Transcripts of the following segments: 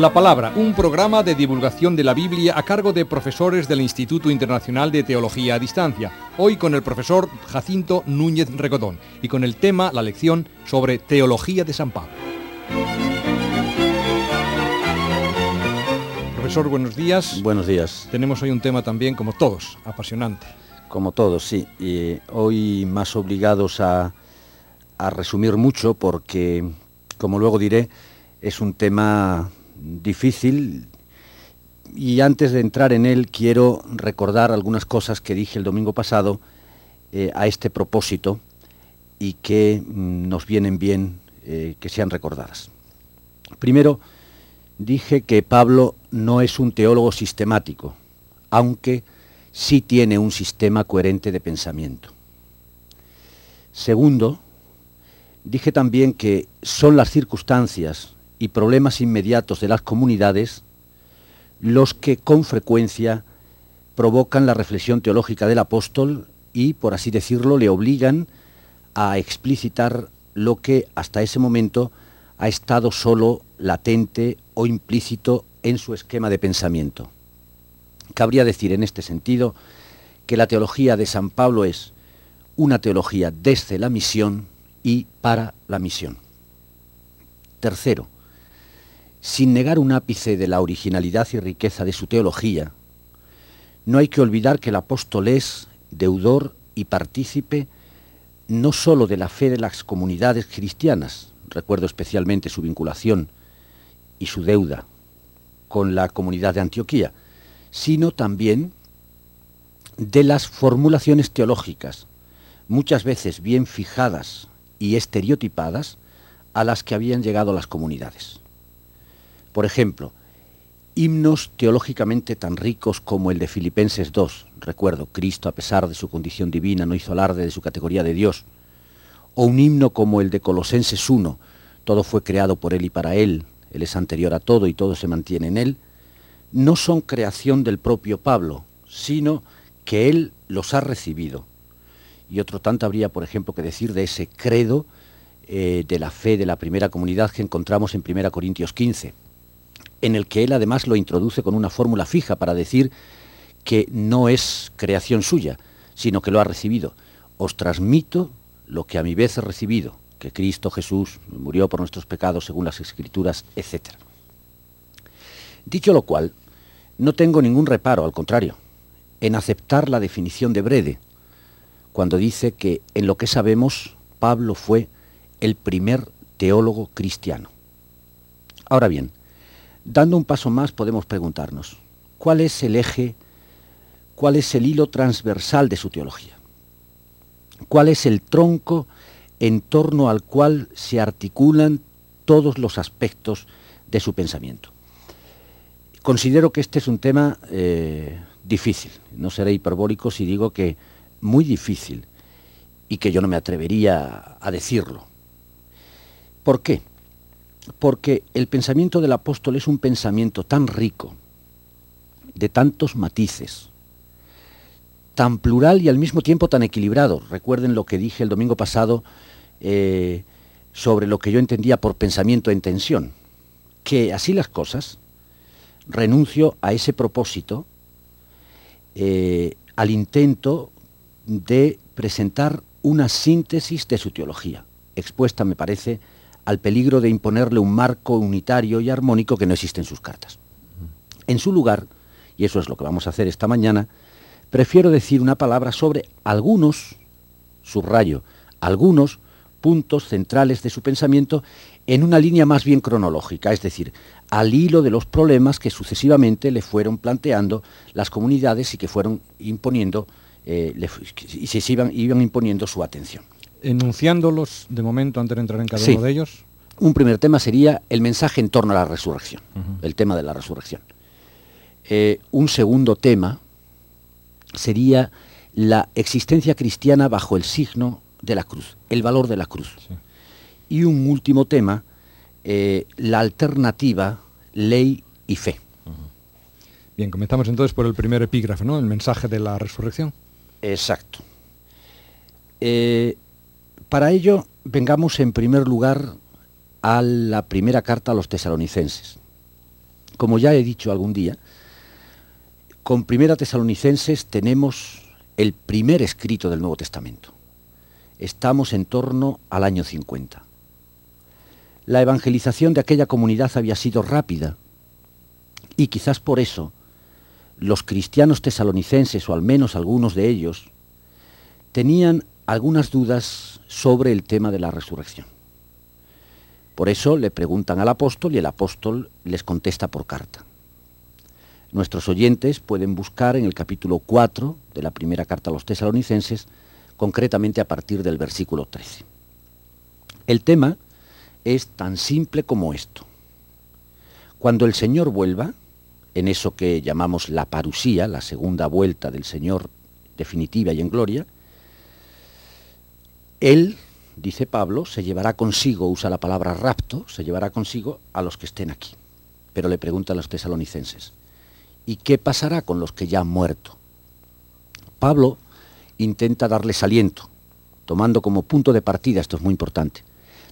La Palabra, un programa de divulgación de la Biblia a cargo de profesores del Instituto Internacional de Teología a Distancia, hoy con el profesor Jacinto Núñez Regodón y con el tema, la lección sobre Teología de San Pablo. Profesor, buenos días. Buenos días. Tenemos hoy un tema también, como todos, apasionante. Como todos, sí. Y hoy más obligados a, a resumir mucho porque, como luego diré, es un tema difícil y antes de entrar en él quiero recordar algunas cosas que dije el domingo pasado eh, a este propósito y que mm, nos vienen bien eh, que sean recordadas. Primero, dije que Pablo no es un teólogo sistemático, aunque sí tiene un sistema coherente de pensamiento. Segundo, dije también que son las circunstancias y problemas inmediatos de las comunidades los que con frecuencia provocan la reflexión teológica del apóstol y, por así decirlo, le obligan a explicitar lo que hasta ese momento ha estado solo latente o implícito en su esquema de pensamiento. Cabría decir en este sentido que la teología de San Pablo es una teología desde la misión y para la misión. Tercero, sin negar un ápice de la originalidad y riqueza de su teología, no hay que olvidar que el apóstol es deudor y partícipe no sólo de la fe de las comunidades cristianas, recuerdo especialmente su vinculación y su deuda con la comunidad de Antioquía, sino también de las formulaciones teológicas, muchas veces bien fijadas y estereotipadas, a las que habían llegado las comunidades. Por ejemplo, himnos teológicamente tan ricos como el de Filipenses 2, recuerdo, Cristo a pesar de su condición divina no hizo alarde de su categoría de Dios, o un himno como el de Colosenses 1, todo fue creado por Él y para Él, Él es anterior a todo y todo se mantiene en Él, no son creación del propio Pablo, sino que Él los ha recibido. Y otro tanto habría, por ejemplo, que decir de ese credo eh, de la fe de la primera comunidad que encontramos en 1 Corintios 15 en el que él además lo introduce con una fórmula fija para decir que no es creación suya, sino que lo ha recibido. Os transmito lo que a mi vez he recibido, que Cristo Jesús murió por nuestros pecados según las Escrituras, etc. Dicho lo cual, no tengo ningún reparo, al contrario, en aceptar la definición de Brede, cuando dice que en lo que sabemos, Pablo fue el primer teólogo cristiano. Ahora bien, Dando un paso más podemos preguntarnos, ¿cuál es el eje, cuál es el hilo transversal de su teología? ¿Cuál es el tronco en torno al cual se articulan todos los aspectos de su pensamiento? Considero que este es un tema eh, difícil, no seré hiperbólico si digo que muy difícil y que yo no me atrevería a decirlo. ¿Por qué? Porque el pensamiento del apóstol es un pensamiento tan rico, de tantos matices, tan plural y al mismo tiempo tan equilibrado. Recuerden lo que dije el domingo pasado eh, sobre lo que yo entendía por pensamiento en tensión, que así las cosas, renuncio a ese propósito, eh, al intento de presentar una síntesis de su teología, expuesta, me parece, al peligro de imponerle un marco unitario y armónico que no existe en sus cartas. En su lugar, y eso es lo que vamos a hacer esta mañana, prefiero decir una palabra sobre algunos, subrayo, algunos puntos centrales de su pensamiento en una línea más bien cronológica, es decir, al hilo de los problemas que sucesivamente le fueron planteando las comunidades y que fueron imponiendo, eh, y se iban, iban imponiendo su atención enunciándolos de momento antes de entrar en cada uno de ellos? Un primer tema sería el mensaje en torno a la resurrección, el tema de la resurrección. Eh, un segundo tema sería la existencia cristiana bajo el signo de la cruz, el valor de la cruz. Y un último tema, eh, la alternativa ley y fe. Bien, comenzamos entonces por el primer epígrafe, ¿no? El mensaje de la resurrección. Exacto. Eh, para ello, vengamos en primer lugar a la primera carta a los tesalonicenses. como ya he dicho algún día, con Primera Tesalonicenses tenemos el primer escrito del Nuevo Testamento. Estamos en torno al año 50. La evangelización de aquella comunidad había sido rápida y quizás por eso los cristianos tesalonicenses, o al menos algunos de ellos, tenían algunas dudas sobre el tema de la resurrección. Por eso le preguntan al apóstol y el apóstol les contesta por carta. Nuestros oyentes pueden buscar en el capítulo 4 de la primera carta a los tesalonicenses, concretamente a partir del versículo 13. El tema es tan simple como esto. Cuando el Señor vuelva, en eso que llamamos la parusía, la segunda vuelta del Señor definitiva y en gloria, Él dice Pablo, se llevará consigo, usa la palabra rapto, se llevará consigo a los que estén aquí. Pero le pregunta a los tesalonicenses, ¿y qué pasará con los que ya han muerto? Pablo intenta darles aliento, tomando como punto de partida, esto es muy importante,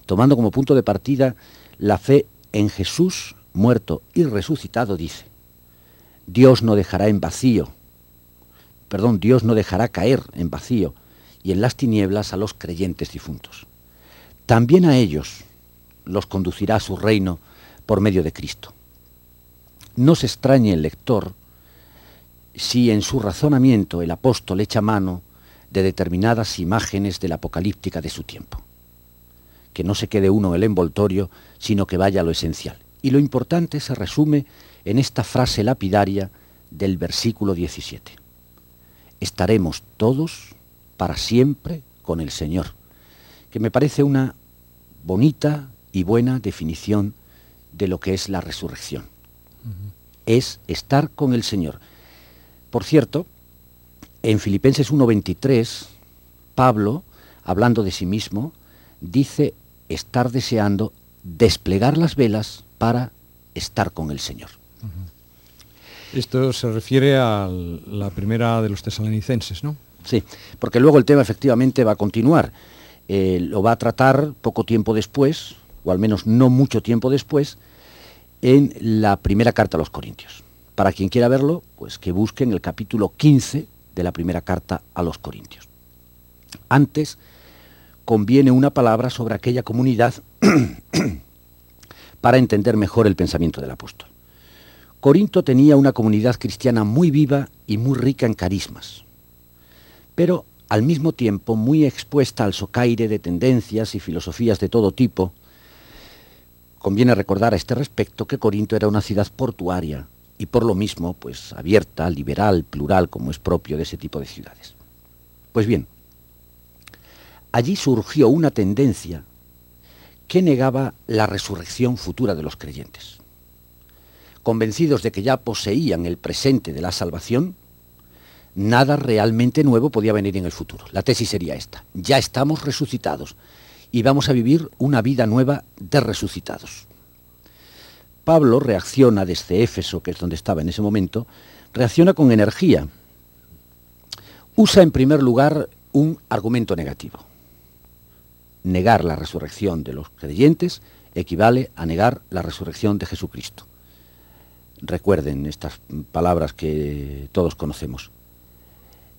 tomando como punto de partida la fe en Jesús muerto y resucitado, dice, Dios no dejará en vacío, perdón, Dios no dejará caer en vacío y en las tinieblas a los creyentes difuntos. También a ellos los conducirá a su reino por medio de Cristo. No se extrañe el lector si en su razonamiento el apóstol echa mano de determinadas imágenes de la apocalíptica de su tiempo. Que no se quede uno el envoltorio, sino que vaya a lo esencial. Y lo importante se resume en esta frase lapidaria del versículo 17. Estaremos todos para siempre con el Señor, que me parece una bonita y buena definición de lo que es la resurrección. Es estar con el Señor. Por cierto, en Filipenses 1.23, Pablo, hablando de sí mismo, dice estar deseando desplegar las velas para estar con el Señor. Esto se refiere a la primera de los tesalonicenses, ¿no? Sí, porque luego el tema efectivamente va a continuar. Eh, lo va a tratar poco tiempo después, o al menos no mucho tiempo después, en la primera carta a los Corintios. Para quien quiera verlo, pues que busque en el capítulo 15 de la primera carta a los Corintios. Antes conviene una palabra sobre aquella comunidad para entender mejor el pensamiento del apóstol. Corinto tenía una comunidad cristiana muy viva y muy rica en carismas pero al mismo tiempo muy expuesta al socaire de tendencias y filosofías de todo tipo. Conviene recordar a este respecto que Corinto era una ciudad portuaria y por lo mismo, pues abierta, liberal, plural, como es propio de ese tipo de ciudades. Pues bien, allí surgió una tendencia que negaba la resurrección futura de los creyentes. Convencidos de que ya poseían el presente de la salvación, nada realmente nuevo podía venir en el futuro. La tesis sería esta. Ya estamos resucitados y vamos a vivir una vida nueva de resucitados. Pablo reacciona desde Éfeso, que es donde estaba en ese momento, reacciona con energía. Usa en primer lugar un argumento negativo. Negar la resurrección de los creyentes equivale a negar la resurrección de Jesucristo. Recuerden estas palabras que todos conocemos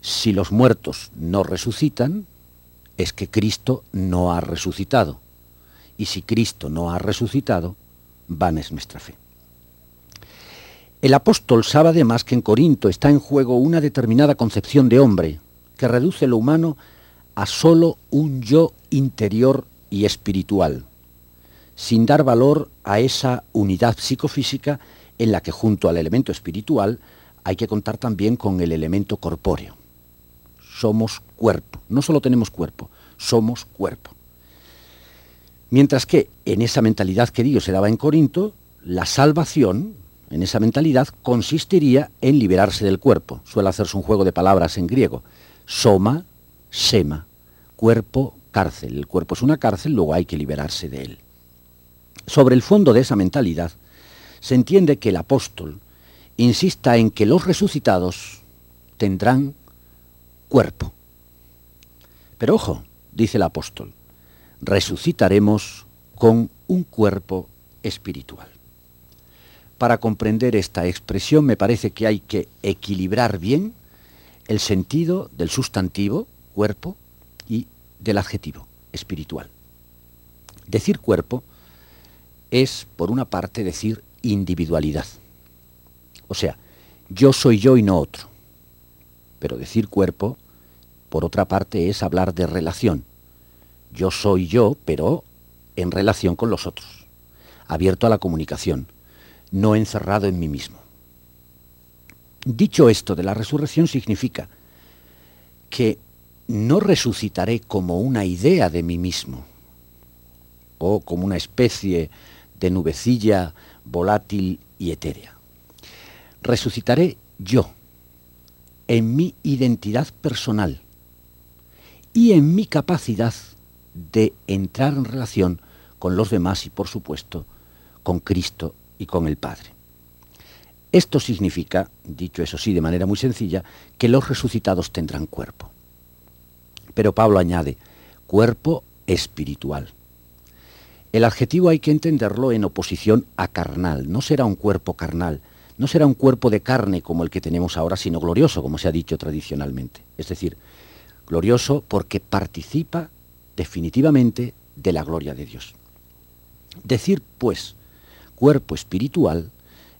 si los muertos no resucitan, es que Cristo no ha resucitado. Y si Cristo no ha resucitado, van es nuestra fe. El apóstol sabe además que en Corinto está en juego una determinada concepción de hombre que reduce lo humano a solo un yo interior y espiritual, sin dar valor a esa unidad psicofísica en la que junto al elemento espiritual hay que contar también con el elemento corpóreo somos cuerpo. No solo tenemos cuerpo, somos cuerpo. Mientras que en esa mentalidad que Dios se daba en Corinto, la salvación, en esa mentalidad, consistiría en liberarse del cuerpo. Suele hacerse un juego de palabras en griego. Soma, sema, cuerpo, cárcel. El cuerpo es una cárcel, luego hay que liberarse de él. Sobre el fondo de esa mentalidad, se entiende que el apóstol insista en que los resucitados tendrán cuerpo. Pero ojo, dice el apóstol, resucitaremos con un cuerpo espiritual. para comprender esta expresión me parece que hay que equilibrar bien el sentido del sustantivo, cuerpo, y del adjetivo, espiritual. Decir cuerpo es, por una parte, decir individualidad. O sea, yo soy yo y no otro. Pero decir cuerpo, por otra parte, es hablar de relación. Yo soy yo, pero en relación con los otros, abierto a la comunicación, no encerrado en mí mismo. Dicho esto de la resurrección significa que no resucitaré como una idea de mí mismo o como una especie de nubecilla volátil y etérea. Resucitaré yo, en mi identidad personal y en mi capacidad de entrar en relación con los demás y, por supuesto, con Cristo y con el Padre. Esto significa, dicho eso sí de manera muy sencilla, que los resucitados tendrán cuerpo. Pero Pablo añade, cuerpo espiritual. El adjetivo hay que entenderlo en oposición a carnal. No será un cuerpo carnal, no será un cuerpo de carne como el que tenemos ahora, sino glorioso, como se ha dicho tradicionalmente. Es decir, glorioso porque participa definitivamente de la gloria de Dios. Decir, pues, cuerpo espiritual,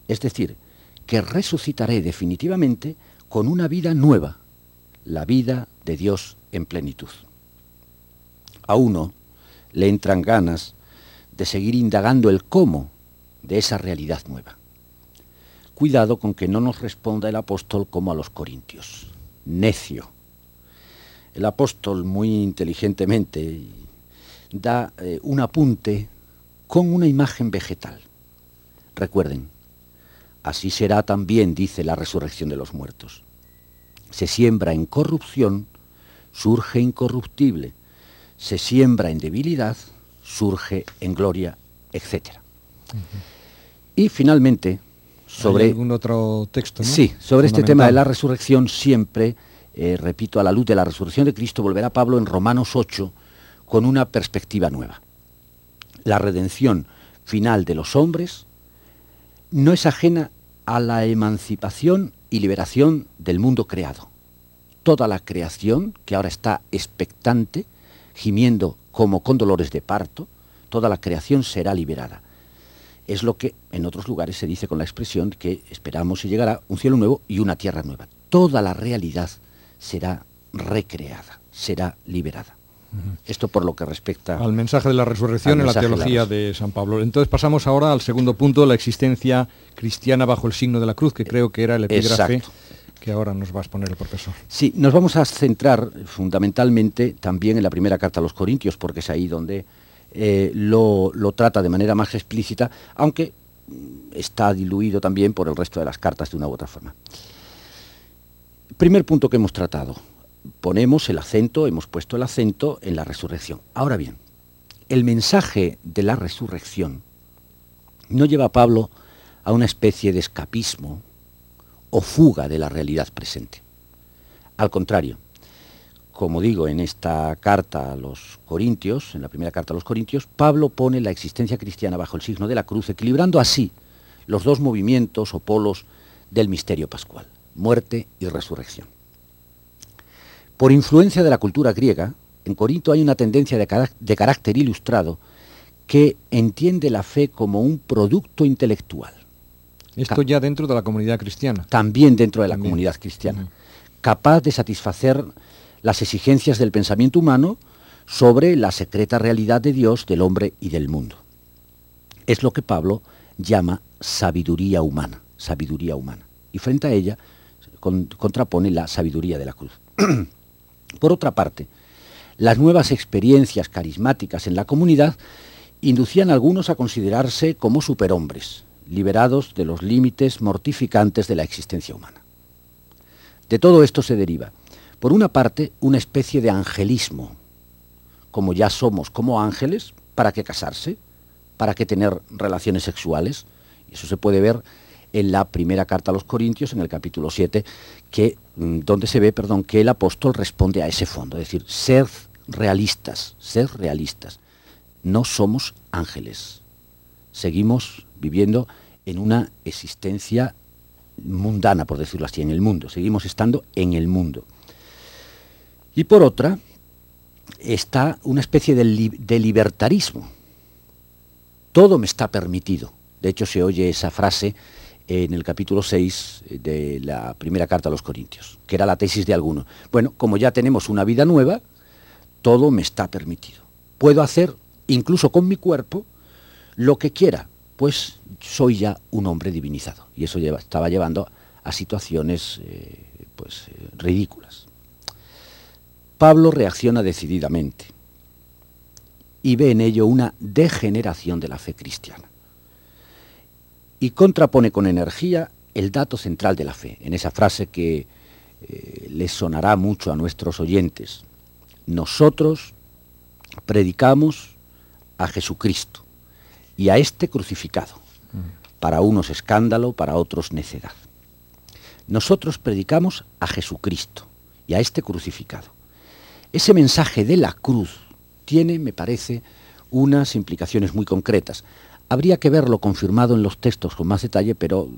es decir, que resucitaré definitivamente con una vida nueva, la vida de Dios en plenitud. A uno le entran ganas de seguir indagando el cómo de esa realidad nueva. Cuidado con que no nos responda el apóstol como a los corintios. Necio. El apóstol muy inteligentemente da eh, un apunte con una imagen vegetal. Recuerden, así será también, dice la resurrección de los muertos. Se siembra en corrupción, surge incorruptible. Se siembra en debilidad, surge en gloria, etc. Y finalmente, sobre... algún otro texto? Sí, sobre este tema de la resurrección siempre, eh, repito, a la luz de la resurrección de Cristo, volverá Pablo en Romanos 8 con una perspectiva nueva. La redención final de los hombres no es ajena a la emancipación y liberación del mundo creado. Toda la creación, que ahora está expectante, gimiendo como con dolores de parto, toda la creación será liberada. Es lo que en otros lugares se dice con la expresión que esperamos y llegará un cielo nuevo y una tierra nueva. Toda la realidad será recreada, será liberada. Esto por lo que respecta al mensaje de la resurrección en la teología de, San Pablo. Entonces pasamos ahora al segundo punto, la existencia cristiana bajo el signo de la cruz, que creo que era el epígrafe que ahora nos va a exponer el profesor. Sí, nos vamos a centrar fundamentalmente también en la primera carta a los Corintios, porque es ahí donde eh, lo, lo, trata de manera más explícita, aunque está diluido también por el resto de las cartas de una u otra forma. Primer punto que hemos tratado, ponemos el acento, hemos puesto el acento en la resurrección. Ahora bien, el mensaje de la resurrección no lleva a Pablo a una especie de escapismo, o fuga de la realidad presente. Al contrario, como digo en esta carta a los Corintios, en la primera carta a los Corintios, Pablo pone la existencia cristiana bajo el signo de la cruz, equilibrando así los dos movimientos o polos del misterio pascual, muerte y resurrección. Por influencia de la cultura griega, en Corinto hay una tendencia de, de carácter ilustrado que entiende la fe como un producto intelectual esto ya dentro de la comunidad cristiana. También dentro de la comunidad cristiana. Capaz de satisfacer las exigencias del pensamiento humano sobre la secreta realidad de Dios, del hombre y del mundo. Es lo que Pablo llama sabiduría humana, sabiduría humana. Y frente a ella contrapone la sabiduría de la cruz. Por otra parte, las nuevas experiencias carismáticas en la comunidad inducían a algunos a considerarse como superhombres, liberados de los límites mortificantes de la existencia humana. De todo esto se deriva, por una parte, una especie de angelismo. Como ya somos como ángeles, ¿para qué casarse? ¿Para qué tener relaciones sexuales? Eso se puede ver en la primera carta a los Corintios, en el capítulo 7, que, mm, donde se ve perdón, que el apóstol responde a ese fondo, es decir, ser realistas, ser realistas. No somos ángeles. Seguimos viviendo en una existencia mundana, por decirlo así, en el mundo. Seguimos estando en el mundo. Y por otra, está una especie de, libertarismo. Todo me está permitido. De hecho, se oye esa frase en el capítulo 6 de la primera carta a los Corintios, que era la tesis de alguno. Bueno, como ya tenemos una vida nueva, todo me está permitido. Puedo hacer, incluso con mi cuerpo, lo que quiera, pues soy ya un hombre divinizado. Y eso estaba llevando a situaciones eh, pues, eh, ridículas. Pablo reacciona decididamente y ve en ello una degeneración de la fe cristiana. Y contrapone con energía el dato central de la fe, en esa frase que eh, les sonará mucho a nuestros oyentes. Nosotros predicamos a Jesucristo y a este crucificado. Para unos escándalo, para otros necedad. Nosotros predicamos a Jesucristo y a este crucificado. Ese mensaje de la cruz tiene, me parece, unas implicaciones muy concretas. Habría que verlo confirmado en los textos con más detalle, pero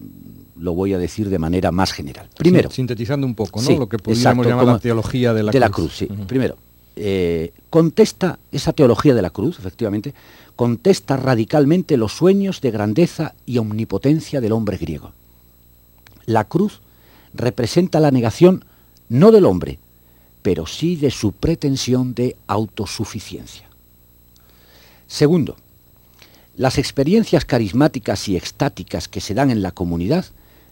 lo voy a decir de manera más general. Primero, sintetizando un poco, ¿no? lo que podríamos llamar la teología de la de cruz. La cruz sí. Primero, eh, contesta esa teología de la cruz, efectivamente, contesta radicalmente los sueños de grandeza y omnipotencia del hombre griego. La cruz representa la negación no del hombre, pero sí de su pretensión de autosuficiencia. Segundo, las experiencias carismáticas y extáticas que se dan en la comunidad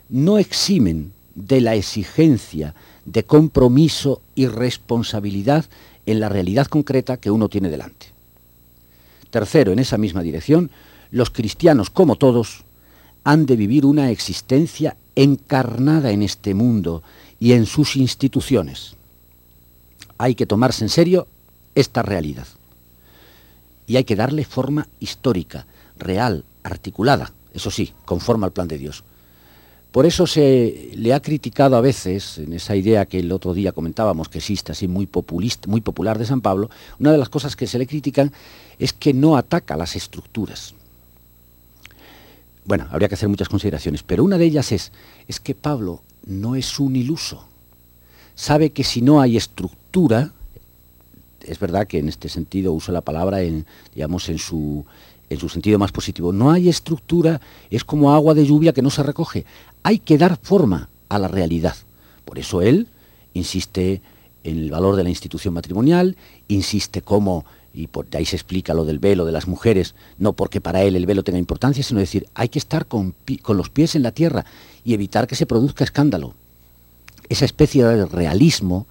no eximen de la exigencia de compromiso y responsabilidad en la realidad concreta que uno tiene delante. Tercero, en esa misma dirección, los cristianos, como todos, han de vivir una existencia encarnada en este mundo y en sus instituciones. Hay que tomarse en serio esta realidad. Y hay que darle forma histórica, real, articulada, eso sí, conforme al plan de Dios. Por eso se le ha criticado a veces, en esa idea que el otro día comentábamos, que existe así muy populista, muy popular de San Pablo, una de las cosas que se le critican es que no ataca las estructuras. Bueno, habría que hacer muchas consideraciones, pero una de ellas es, es que Pablo no es un iluso. Sabe que si no hay estructura, es verdad que en este sentido uso la palabra en, digamos, en su, en su sentido más positivo. No hay estructura, es como agua de lluvia que no se recoge hay que dar forma a la realidad. Por eso él insiste en el valor de la institución matrimonial, insiste cómo, y por ahí se explica lo del velo de las mujeres, no porque para él el velo tenga importancia, sino decir, hay que estar con, con los pies en la tierra y evitar que se produzca escándalo. Esa especie de realismo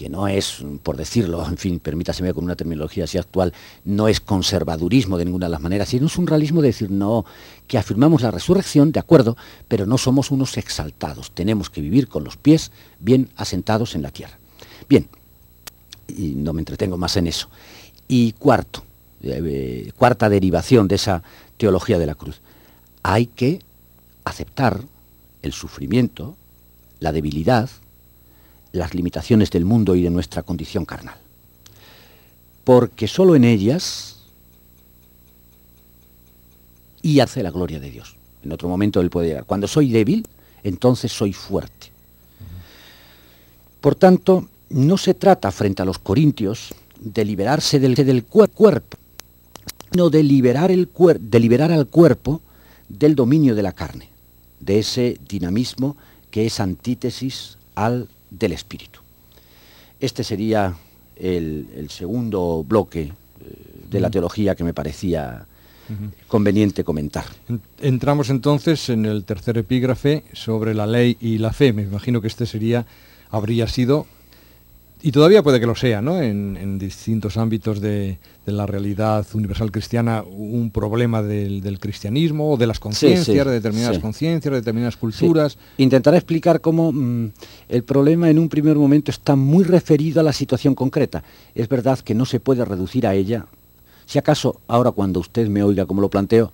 que no es, por decirlo, en fin, permítaseme con una terminología así actual, no es conservadurismo de ninguna de las maneras, sino es un realismo de decir, no, que afirmamos la resurrección, de acuerdo, pero no somos unos exaltados, tenemos que vivir con los pies bien asentados en la tierra. Bien, y no me entretengo más en eso. Y cuarto, eh, cuarta derivación de esa teología de la cruz, hay que aceptar el sufrimiento, la debilidad, las limitaciones del mundo y de nuestra condición carnal. Porque solo en ellas y hace la gloria de Dios. En otro momento Él puede llegar. Cuando soy débil, entonces soy fuerte. Por tanto, no se trata frente a los corintios de liberarse del, del cuerpo, sino de liberar, el de liberar al cuerpo del dominio de la carne, de ese dinamismo que es antítesis al del espíritu. Este sería el, segundo bloque eh, de la teología que me parecía conveniente comentar. Entramos entonces en el tercer epígrafe sobre la ley y la fe. Me imagino que este sería, habría sido y todavía puede que lo sea, ¿no? En, distintos ámbitos de, la realidad universal cristiana, un problema del, cristianismo o de las conciencias, de determinadas conciencias, de determinadas culturas. Intentaré explicar cómo mm, el problema en un primer momento está muy referido a la situación concreta. Es verdad que no se puede reducir a ella. Si acaso ahora cuando usted me oiga como lo planteo,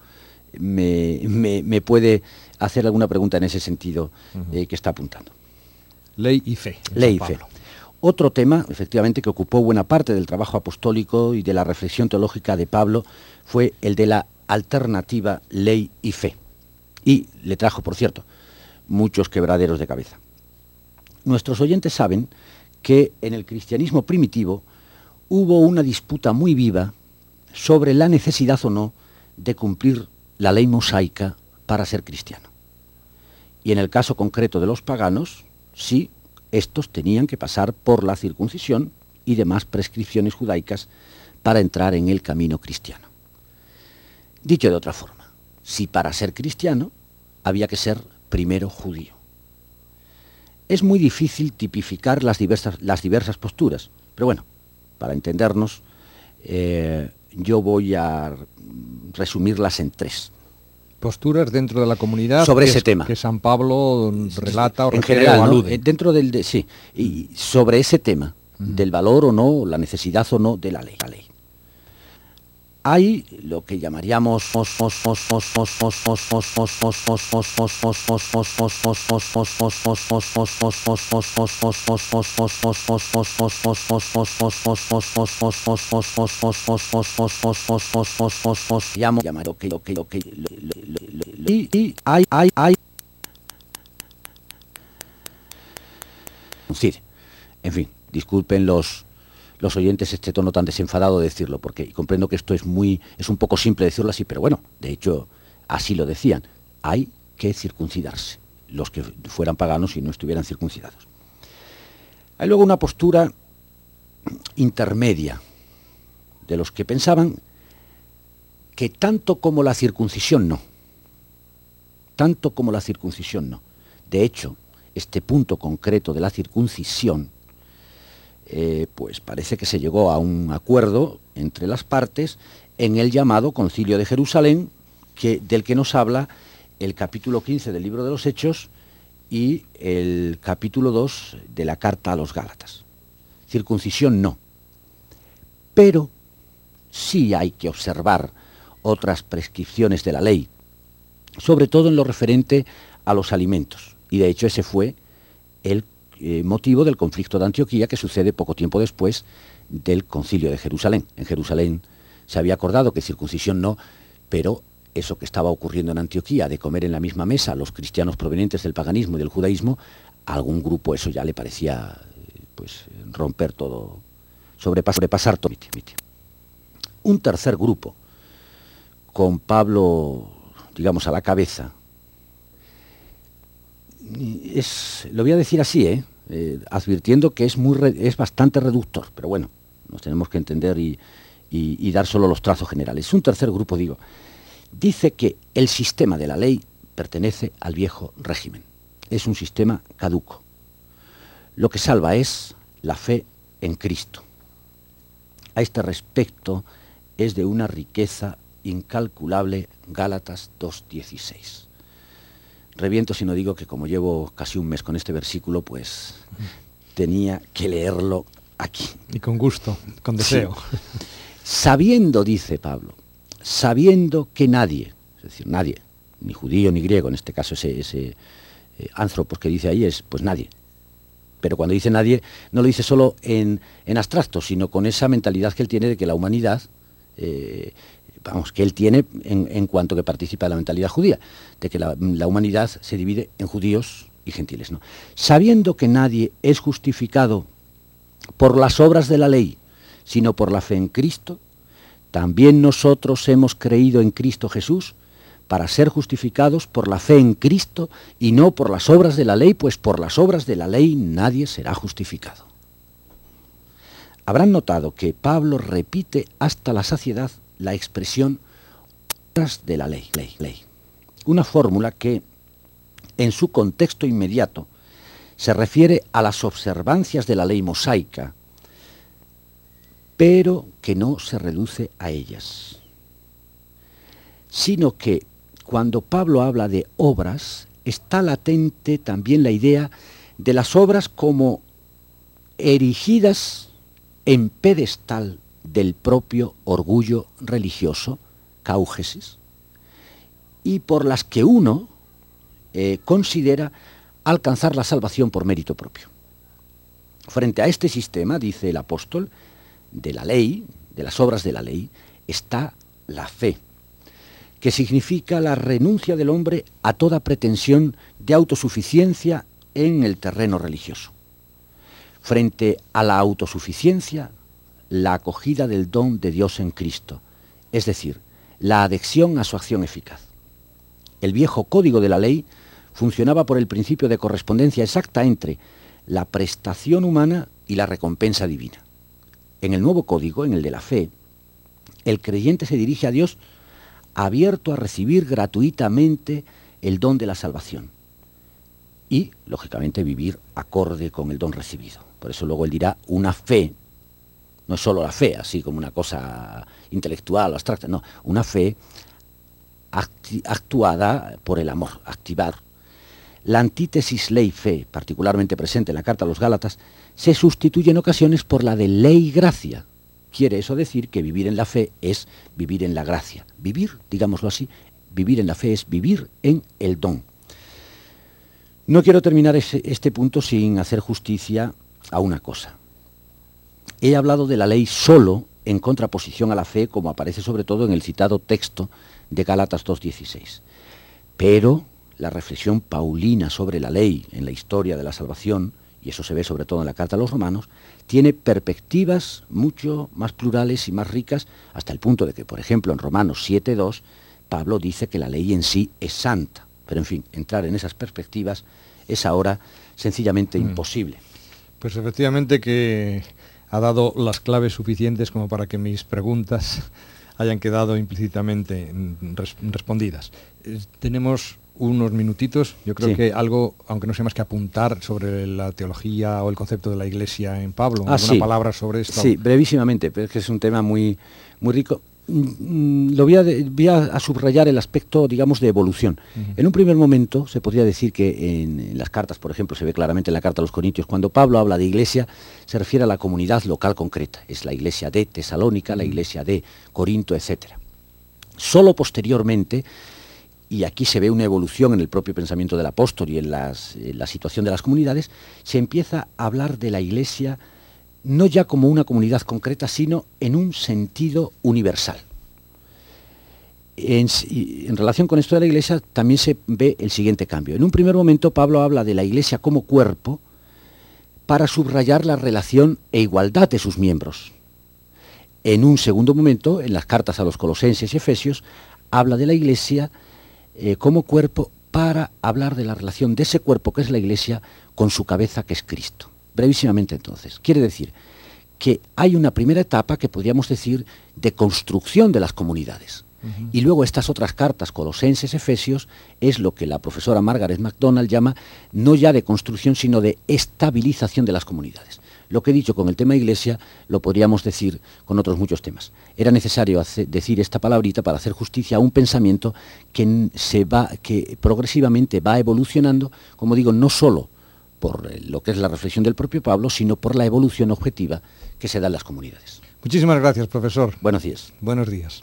me, puede hacer alguna pregunta en ese sentido eh, que está apuntando. Ley y fe. Ley y fe. Otro tema, efectivamente, que ocupó buena parte del trabajo apostólico y de la reflexión teológica de Pablo fue el de la alternativa ley y fe. y le trajo, por cierto, muchos quebraderos de cabeza. Nuestros oyentes saben que en el cristianismo primitivo hubo una disputa muy viva sobre la necesidad o no de cumplir la ley mosaica para ser cristiano. Y en el caso concreto de los paganos, sí, estos tenían que pasar por la circuncisión y demás prescripciones judaicas para entrar en el camino cristiano. Dicho de otra forma, si para ser cristiano había que ser primero judío. Es muy difícil tipificar las diversas, las diversas posturas, pero bueno, para entendernos, eh, yo voy a resumirlas en tres. Posturas dentro de la comunidad sobre ese tema que San Pablo relata o en general, alude. Dentro del sí y sobre ese tema del valor o no, la necesidad o no de la ley. La ley hay lo que llamaríamos llamo llamar lo que lo que lo que y hay hay hay en fin disculpen los los oyentes este tono tan desenfadado de decirlo, porque comprendo que esto es muy, es un poco simple decirlo así, pero bueno, de hecho así lo decían. Hay que circuncidarse, los que fueran paganos y no estuvieran circuncidados. Hay luego una postura intermedia de los que pensaban que tanto como la circuncisión no, tanto como la circuncisión no. De hecho, este punto concreto de la circuncisión eh, pues parece que se llegó a un acuerdo entre las partes en el llamado Concilio de Jerusalén, que, del que nos habla el capítulo 15 del libro de los Hechos y el capítulo 2 de la carta a los Gálatas. Circuncisión no. Pero sí hay que observar otras prescripciones de la ley, sobre todo en lo referente a los alimentos. Y de hecho ese fue el eh, motivo del conflicto de Antioquía que sucede poco tiempo después del concilio de Jerusalén. En Jerusalén se había acordado que circuncisión no, pero eso que estaba ocurriendo en Antioquía, de comer en la misma mesa los cristianos provenientes del paganismo y del judaísmo, a algún grupo eso ya le parecía pues, romper todo, sobrepasar, sobrepasar todo. Un tercer grupo, con Pablo, digamos, a la cabeza, es, lo voy a decir así, ¿eh? Eh, advirtiendo que es, muy es bastante reductor, pero bueno, nos tenemos que entender y, y dar solo los trazos generales. Un tercer grupo, digo, dice que el sistema de la ley pertenece al viejo régimen. Es un sistema caduco. Lo que salva es la fe en Cristo. A este respecto es de una riqueza incalculable Gálatas 2.16 reviento si no digo que como llevo casi un mes con este versículo, pues tenía que leerlo aquí. Y con gusto, con deseo. Sabiendo, dice Pablo, sabiendo que nadie, es decir, nadie, ni judío ni griego, en este caso ese, ese eh, que dice ahí es pues nadie. Pero cuando dice nadie, no lo dice solo en, en abstracto, sino con esa mentalidad que él tiene de que la humanidad eh, vamos, que él tiene en, cuanto que participa de la mentalidad judía, de que la, humanidad se divide en judíos y gentiles. ¿no? Sabiendo que nadie es justificado por las obras de la ley, sino por la fe en Cristo, también nosotros hemos creído en Cristo Jesús para ser justificados por la fe en Cristo y no por las obras de la ley, pues por las obras de la ley nadie será justificado. Habrán notado que Pablo repite hasta la saciedad la expresión de la ley, ley, ley. Una fórmula que, en su contexto inmediato, se refiere a las observancias de la ley mosaica, pero que no se reduce a ellas, sino que cuando Pablo habla de obras, está latente también la idea de las obras como erigidas en pedestal del propio orgullo religioso, cáugesis, y por las que uno eh, considera alcanzar la salvación por mérito propio. Frente a este sistema, dice el apóstol, de la ley, de las obras de la ley, está la fe, que significa la renuncia del hombre a toda pretensión de autosuficiencia en el terreno religioso. Frente a la autosuficiencia, la acogida del don de Dios en Cristo, es decir, la adhesión a su acción eficaz. El viejo código de la ley funcionaba por el principio de correspondencia exacta entre la prestación humana y la recompensa divina. En el nuevo código, en el de la fe, el creyente se dirige a Dios abierto a recibir gratuitamente el don de la salvación y, lógicamente, vivir acorde con el don recibido. Por eso luego él dirá una fe, no es solo la fe, así como una cosa intelectual abstracta, no, una fe actuada por el amor, activar. La antítesis ley-fe, particularmente presente en la carta a los Gálatas, se sustituye en ocasiones por la de ley-gracia. Quiere eso decir que vivir en la fe es vivir en la gracia. Vivir, digámoslo así, vivir en la fe es vivir en el don. No quiero terminar este punto sin hacer justicia a una cosa. He hablado de la ley solo en contraposición a la fe, como aparece sobre todo en el citado texto de Gálatas 2.16. Pero la reflexión paulina sobre la ley en la historia de la salvación, y eso se ve sobre todo en la carta a los romanos, tiene perspectivas mucho más plurales y más ricas, hasta el punto de que, por ejemplo, en Romanos 7.2, Pablo dice que la ley en sí es santa. Pero, en fin, entrar en esas perspectivas es ahora sencillamente mm. imposible. Pues efectivamente que ha dado las claves suficientes como para que mis preguntas hayan quedado implícitamente respondidas. Eh, tenemos unos minutitos, yo creo que algo, aunque no sea más que apuntar sobre la teología o el concepto de la iglesia en Pablo, ah, alguna palabra sobre esto. Sí, brevísimamente, pero es que es un tema muy, muy rico. Mm, lo voy a, subrayar el aspecto, digamos, de evolución. En un primer momento se podría decir que en, las cartas, por ejemplo, se ve claramente en la carta a los Corintios, cuando Pablo habla de iglesia, se refiere a la comunidad local concreta. Es la iglesia de Tesalónica, la iglesia de Corinto, etc. Solo posteriormente, y aquí se ve una evolución en el propio pensamiento del apóstol y en la situación de las comunidades, se empieza a hablar de la iglesia no ya como una comunidad concreta, sino en un sentido universal. En, relación con esto de la Iglesia también se ve el siguiente cambio. En un primer momento Pablo habla de la Iglesia como cuerpo para subrayar la relación e igualdad de sus miembros. En un segundo momento, en las cartas a los colosenses y efesios, habla de la Iglesia eh, como cuerpo para hablar de la relación de ese cuerpo que es la Iglesia con su cabeza que es Cristo. Brevísimamente entonces, quiere decir que hay una primera etapa que podríamos decir de construcción de las comunidades. Y luego estas otras cartas, Colosenses, Efesios, es lo que la profesora Margaret MacDonald llama no ya de construcción, sino de estabilización de las comunidades. Lo que he dicho con el tema iglesia lo podríamos decir con otros muchos temas. Era necesario decir esta palabrita para hacer justicia a un pensamiento que, se va, que progresivamente va evolucionando, como digo, no solo por eh, lo que es la reflexión del propio Pablo, sino por la evolución objetiva que se da en las comunidades. Muchísimas gracias, profesor. Buenos días. Buenos días.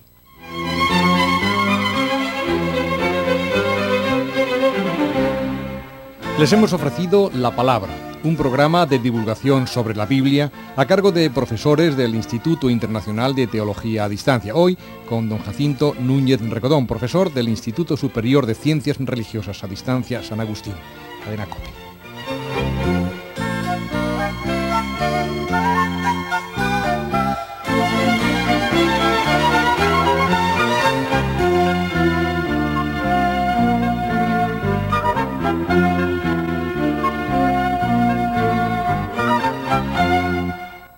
Les hemos ofrecido La Palabra, un programa de divulgación sobre la Biblia a cargo de profesores del Instituto Internacional de Teología a Distancia. Hoy con don Jacinto Núñez Recodón, profesor del Instituto Superior de Ciencias Religiosas a Distancia San Agustín. Cadena Cope.